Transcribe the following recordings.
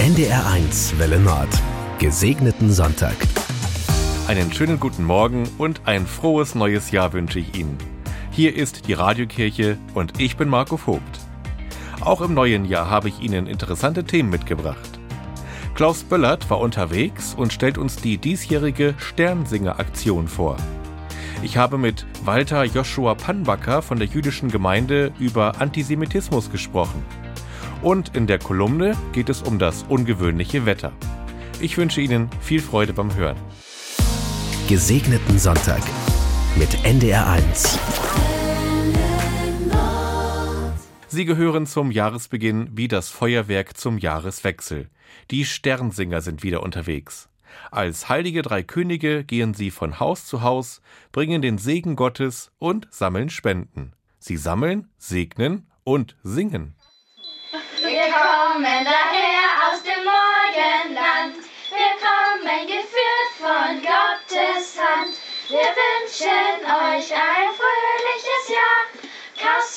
NDR1 Welle Nord. Gesegneten Sonntag. Einen schönen guten Morgen und ein frohes neues Jahr wünsche ich Ihnen. Hier ist die Radiokirche und ich bin Marco Vogt. Auch im neuen Jahr habe ich Ihnen interessante Themen mitgebracht. Klaus Böllert war unterwegs und stellt uns die diesjährige Sternsinger-Aktion vor. Ich habe mit Walter Joshua Panbacker von der jüdischen Gemeinde über Antisemitismus gesprochen. Und in der Kolumne geht es um das ungewöhnliche Wetter. Ich wünsche Ihnen viel Freude beim Hören. Gesegneten Sonntag mit NDR1. Sie gehören zum Jahresbeginn wie das Feuerwerk zum Jahreswechsel. Die Sternsinger sind wieder unterwegs. Als heilige drei Könige gehen sie von Haus zu Haus, bringen den Segen Gottes und sammeln Spenden. Sie sammeln, segnen und singen. Wir kommen daher aus dem Morgenland. Wir kommen geführt von Gottes Hand. Wir wünschen euch ein fröhliches Jahr.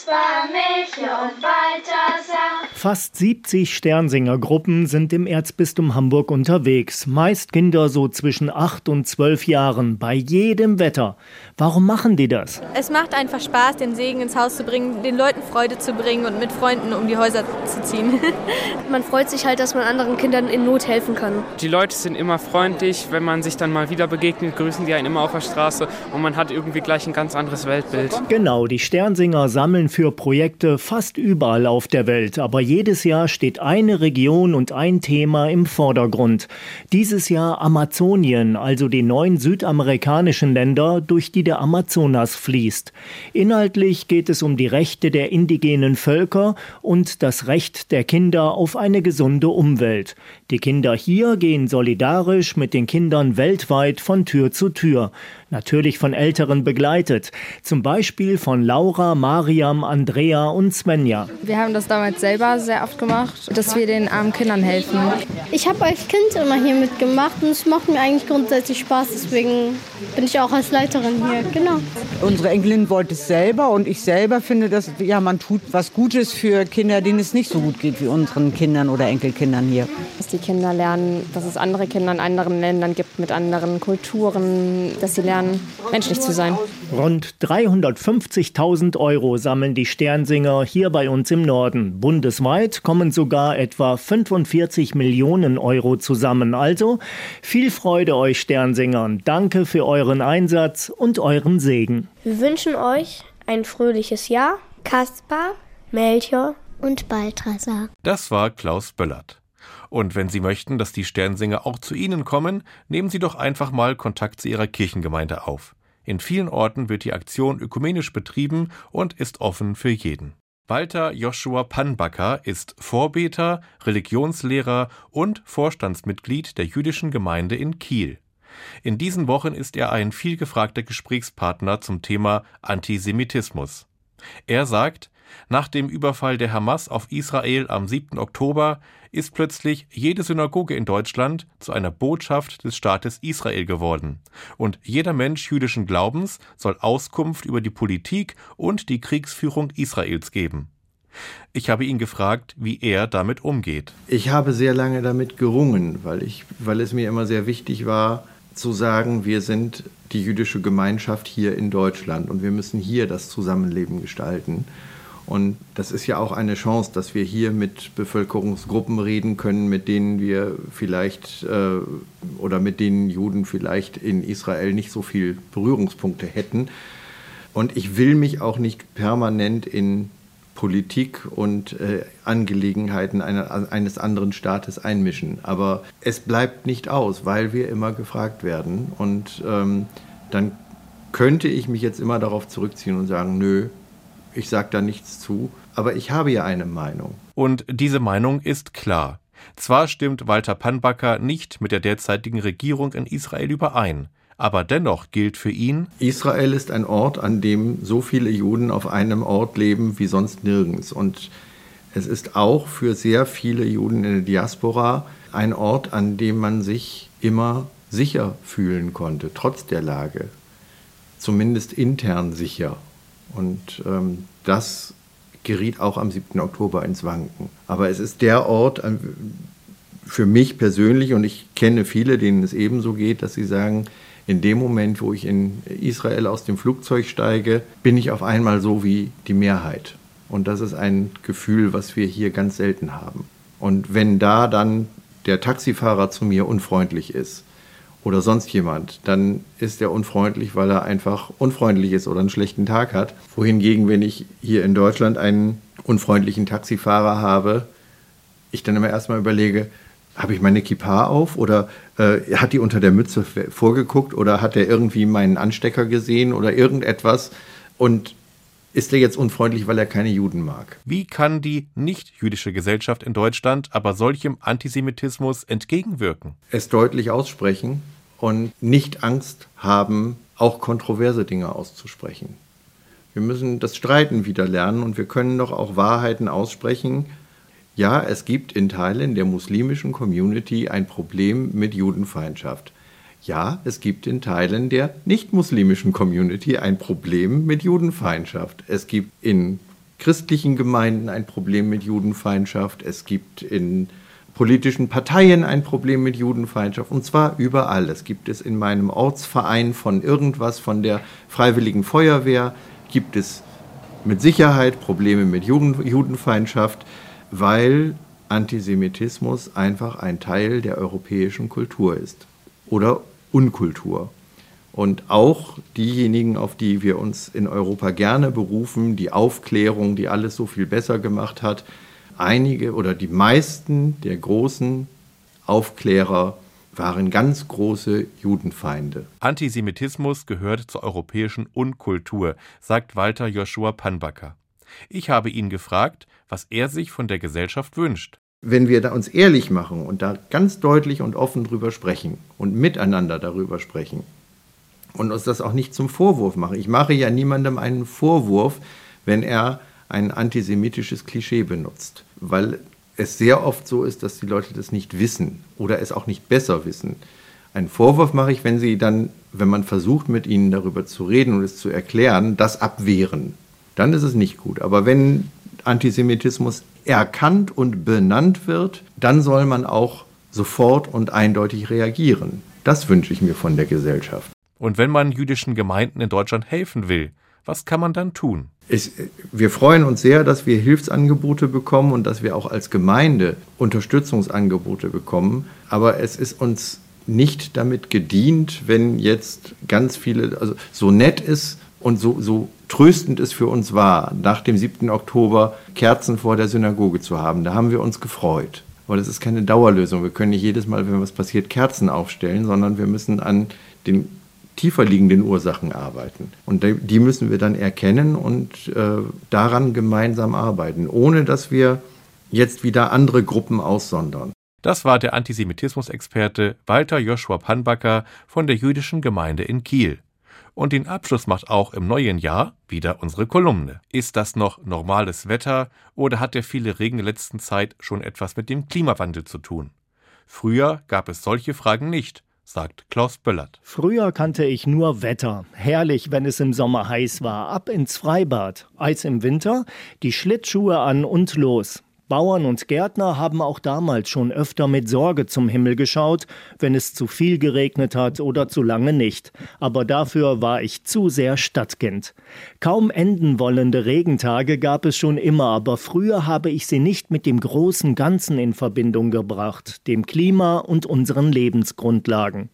Kaspar, Melchior und Balthasar. Fast 70 Sternsingergruppen sind im Erzbistum Hamburg unterwegs. Meist Kinder so zwischen 8 und 12 Jahren, bei jedem Wetter. Warum machen die das? Es macht einfach Spaß, den Segen ins Haus zu bringen, den Leuten Freude zu bringen und mit Freunden um die Häuser zu ziehen. man freut sich halt, dass man anderen Kindern in Not helfen kann. Die Leute sind immer freundlich, wenn man sich dann mal wieder begegnet, grüßen die einen immer auf der Straße und man hat irgendwie gleich ein ganz anderes Weltbild. Genau, die Sternsinger sammeln für Projekte fast überall auf der Welt, aber jedes Jahr steht eine Region und ein Thema im Vordergrund. Dieses Jahr Amazonien, also die neun südamerikanischen Länder, durch die der Amazonas fließt. Inhaltlich geht es um die Rechte der indigenen Völker und das Recht der Kinder auf eine gesunde Umwelt. Die Kinder hier gehen solidarisch mit den Kindern weltweit von Tür zu Tür natürlich von Älteren begleitet, zum Beispiel von Laura, Mariam, Andrea und Svenja. Wir haben das damals selber sehr oft gemacht, dass wir den armen Kindern helfen. Ich habe als Kind immer hier mitgemacht und es macht mir eigentlich grundsätzlich Spaß, deswegen bin ich auch als Leiterin hier, genau. Unsere Enkelin wollte es selber und ich selber finde, dass ja, man tut was Gutes für Kinder, denen es nicht so gut geht wie unseren Kindern oder Enkelkindern hier. Die Kinder lernen, dass es andere Kinder in anderen Ländern gibt mit anderen Kulturen, dass sie lernen, lernen, menschlich zu sein. Rund 350.000 Euro sammeln die Sternsinger hier bei uns im Norden. Bundesweit kommen sogar etwa 45 Millionen Euro zusammen. Also viel Freude euch Sternsingern. Danke für euren Einsatz und euren Segen. Wir wünschen euch ein fröhliches Jahr. Kaspar, Melchior und Balthasar. Das war Klaus Böllert. Und wenn Sie möchten, dass die Sternsinger auch zu Ihnen kommen, nehmen Sie doch einfach mal Kontakt zu Ihrer Kirchengemeinde auf. In vielen Orten wird die Aktion ökumenisch betrieben und ist offen für jeden. Walter Joshua Panbacker ist Vorbeter, Religionslehrer und Vorstandsmitglied der jüdischen Gemeinde in Kiel. In diesen Wochen ist er ein vielgefragter Gesprächspartner zum Thema Antisemitismus. Er sagt, nach dem Überfall der Hamas auf Israel am 7. Oktober ist plötzlich jede Synagoge in Deutschland zu einer Botschaft des Staates Israel geworden. Und jeder Mensch jüdischen Glaubens soll Auskunft über die Politik und die Kriegsführung Israels geben. Ich habe ihn gefragt, wie er damit umgeht. Ich habe sehr lange damit gerungen, weil, ich, weil es mir immer sehr wichtig war, zu sagen, wir sind die jüdische Gemeinschaft hier in Deutschland und wir müssen hier das Zusammenleben gestalten. Und das ist ja auch eine Chance, dass wir hier mit Bevölkerungsgruppen reden können, mit denen wir vielleicht äh, oder mit denen Juden vielleicht in Israel nicht so viel Berührungspunkte hätten. Und ich will mich auch nicht permanent in Politik und äh, Angelegenheiten einer, eines anderen Staates einmischen. Aber es bleibt nicht aus, weil wir immer gefragt werden. Und ähm, dann könnte ich mich jetzt immer darauf zurückziehen und sagen, nö, ich sage da nichts zu, aber ich habe ja eine Meinung. Und diese Meinung ist klar. Zwar stimmt Walter Panbacker nicht mit der derzeitigen Regierung in Israel überein, aber dennoch gilt für ihn Israel ist ein Ort, an dem so viele Juden auf einem Ort leben wie sonst nirgends. Und es ist auch für sehr viele Juden in der Diaspora ein Ort, an dem man sich immer sicher fühlen konnte, trotz der Lage. Zumindest intern sicher. Und ähm, das geriet auch am 7. Oktober ins Wanken. Aber es ist der Ort, für mich persönlich, und ich kenne viele, denen es ebenso geht, dass sie sagen, in dem Moment, wo ich in Israel aus dem Flugzeug steige, bin ich auf einmal so wie die Mehrheit. Und das ist ein Gefühl, was wir hier ganz selten haben. Und wenn da dann der Taxifahrer zu mir unfreundlich ist oder sonst jemand, dann ist er unfreundlich, weil er einfach unfreundlich ist oder einen schlechten Tag hat. Wohingegen, wenn ich hier in Deutschland einen unfreundlichen Taxifahrer habe, ich dann immer erstmal überlege, habe ich meine Kippa auf oder äh, hat die unter der Mütze vorgeguckt oder hat er irgendwie meinen Anstecker gesehen oder irgendetwas und ist er jetzt unfreundlich, weil er keine Juden mag? Wie kann die nicht-jüdische Gesellschaft in Deutschland aber solchem Antisemitismus entgegenwirken? Es deutlich aussprechen und nicht Angst haben, auch kontroverse Dinge auszusprechen. Wir müssen das Streiten wieder lernen und wir können doch auch Wahrheiten aussprechen, ja, es gibt in Teilen der muslimischen Community ein Problem mit Judenfeindschaft. Ja, es gibt in Teilen der nicht-muslimischen Community ein Problem mit Judenfeindschaft. Es gibt in christlichen Gemeinden ein Problem mit Judenfeindschaft. Es gibt in politischen Parteien ein Problem mit Judenfeindschaft. Und zwar überall. Es gibt es in meinem Ortsverein von irgendwas, von der Freiwilligen Feuerwehr, gibt es mit Sicherheit Probleme mit Juden, Judenfeindschaft weil Antisemitismus einfach ein Teil der europäischen Kultur ist oder Unkultur. Und auch diejenigen, auf die wir uns in Europa gerne berufen, die Aufklärung, die alles so viel besser gemacht hat, einige oder die meisten der großen Aufklärer waren ganz große Judenfeinde. Antisemitismus gehört zur europäischen Unkultur, sagt Walter Joshua Panbacker. Ich habe ihn gefragt, was er sich von der Gesellschaft wünscht. Wenn wir da uns ehrlich machen und da ganz deutlich und offen drüber sprechen und miteinander darüber sprechen und uns das auch nicht zum Vorwurf machen. Ich mache ja niemandem einen Vorwurf, wenn er ein antisemitisches Klischee benutzt, weil es sehr oft so ist, dass die Leute das nicht wissen oder es auch nicht besser wissen. Einen Vorwurf mache ich, wenn sie dann, wenn man versucht, mit ihnen darüber zu reden und es zu erklären, das abwehren dann ist es nicht gut. Aber wenn Antisemitismus erkannt und benannt wird, dann soll man auch sofort und eindeutig reagieren. Das wünsche ich mir von der Gesellschaft. Und wenn man jüdischen Gemeinden in Deutschland helfen will, was kann man dann tun? Ich, wir freuen uns sehr, dass wir Hilfsangebote bekommen und dass wir auch als Gemeinde Unterstützungsangebote bekommen. Aber es ist uns nicht damit gedient, wenn jetzt ganz viele, also so nett ist und so, so tröstend es für uns war, nach dem 7. Oktober Kerzen vor der Synagoge zu haben. Da haben wir uns gefreut. Weil es ist keine Dauerlösung. Wir können nicht jedes Mal, wenn was passiert, Kerzen aufstellen, sondern wir müssen an den tiefer liegenden Ursachen arbeiten. Und die müssen wir dann erkennen und äh, daran gemeinsam arbeiten, ohne dass wir jetzt wieder andere Gruppen aussondern. Das war der Antisemitismusexperte Walter Joshua Panbacker von der jüdischen Gemeinde in Kiel. Und den Abschluss macht auch im neuen Jahr wieder unsere Kolumne. Ist das noch normales Wetter oder hat der viele Regen der letzten Zeit schon etwas mit dem Klimawandel zu tun? Früher gab es solche Fragen nicht, sagt Klaus Böllert. Früher kannte ich nur Wetter. Herrlich, wenn es im Sommer heiß war. Ab ins Freibad. Eis im Winter, die Schlittschuhe an und los. Bauern und Gärtner haben auch damals schon öfter mit Sorge zum Himmel geschaut, wenn es zu viel geregnet hat oder zu lange nicht. Aber dafür war ich zu sehr Stadtkind. Kaum enden wollende Regentage gab es schon immer, aber früher habe ich sie nicht mit dem großen Ganzen in Verbindung gebracht, dem Klima und unseren Lebensgrundlagen.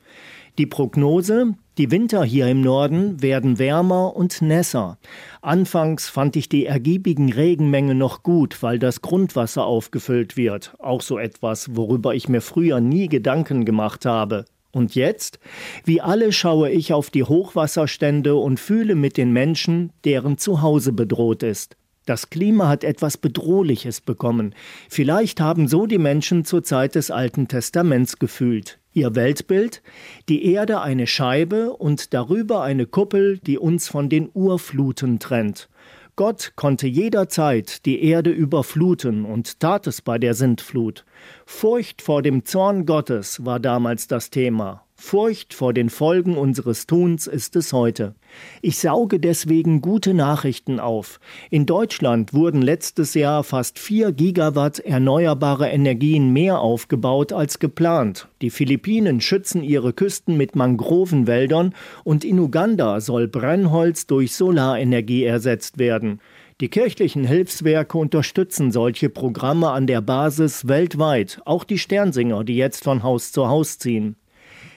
Die Prognose, die Winter hier im Norden werden wärmer und nässer. Anfangs fand ich die ergiebigen Regenmengen noch gut, weil das Grundwasser aufgefüllt wird. Auch so etwas, worüber ich mir früher nie Gedanken gemacht habe. Und jetzt? Wie alle schaue ich auf die Hochwasserstände und fühle mit den Menschen, deren Zuhause bedroht ist. Das Klima hat etwas Bedrohliches bekommen. Vielleicht haben so die Menschen zur Zeit des Alten Testaments gefühlt. Ihr Weltbild? Die Erde eine Scheibe und darüber eine Kuppel, die uns von den Urfluten trennt. Gott konnte jederzeit die Erde überfluten und tat es bei der Sintflut. Furcht vor dem Zorn Gottes war damals das Thema. Furcht vor den Folgen unseres Tuns ist es heute. Ich sauge deswegen gute Nachrichten auf. In Deutschland wurden letztes Jahr fast vier Gigawatt erneuerbare Energien mehr aufgebaut als geplant. Die Philippinen schützen ihre Küsten mit Mangrovenwäldern und in Uganda soll Brennholz durch Solarenergie ersetzt werden. Die kirchlichen Hilfswerke unterstützen solche Programme an der Basis weltweit, auch die Sternsinger, die jetzt von Haus zu Haus ziehen.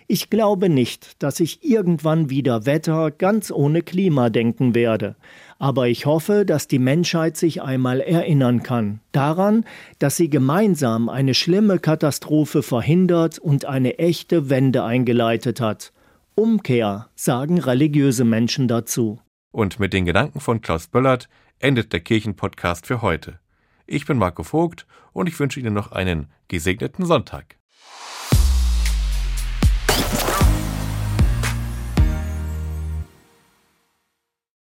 Ich glaube nicht, dass ich irgendwann wieder Wetter ganz ohne Klima denken werde, aber ich hoffe, dass die Menschheit sich einmal erinnern kann daran, dass sie gemeinsam eine schlimme Katastrophe verhindert und eine echte Wende eingeleitet hat. Umkehr, sagen religiöse Menschen dazu. Und mit den Gedanken von Klaus Böllert endet der Kirchenpodcast für heute. Ich bin Marco Vogt und ich wünsche Ihnen noch einen gesegneten Sonntag.